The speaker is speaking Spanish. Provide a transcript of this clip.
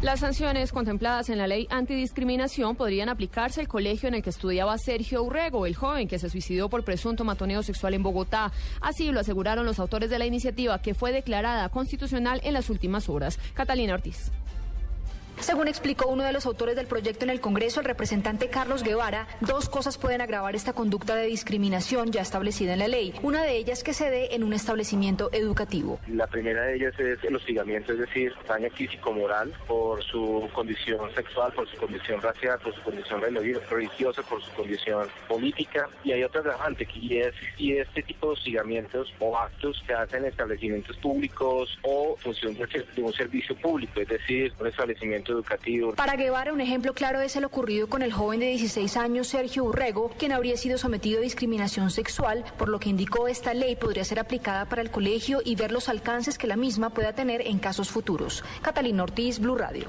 Las sanciones contempladas en la ley antidiscriminación podrían aplicarse al colegio en el que estudiaba Sergio Urrego, el joven que se suicidó por presunto matoneo sexual en Bogotá. Así lo aseguraron los autores de la iniciativa, que fue declarada constitucional en las últimas horas. Catalina Ortiz. Según explicó uno de los autores del proyecto en el Congreso, el representante Carlos Guevara, dos cosas pueden agravar esta conducta de discriminación ya establecida en la ley. Una de ellas que se dé en un establecimiento educativo. La primera de ellas es el hostigamiento, es decir, daño físico-moral por su condición sexual, por su condición racial, por su condición religiosa, por su condición política. Y hay otra agravante que es si este tipo de hostigamientos o actos se hacen en establecimientos públicos o función de un servicio público, es decir, un establecimiento educativo. Para Guevara, un ejemplo claro es el ocurrido con el joven de 16 años Sergio Urrego, quien habría sido sometido a discriminación sexual, por lo que indicó esta ley podría ser aplicada para el colegio y ver los alcances que la misma pueda tener en casos futuros. Catalina Ortiz, Blue Radio.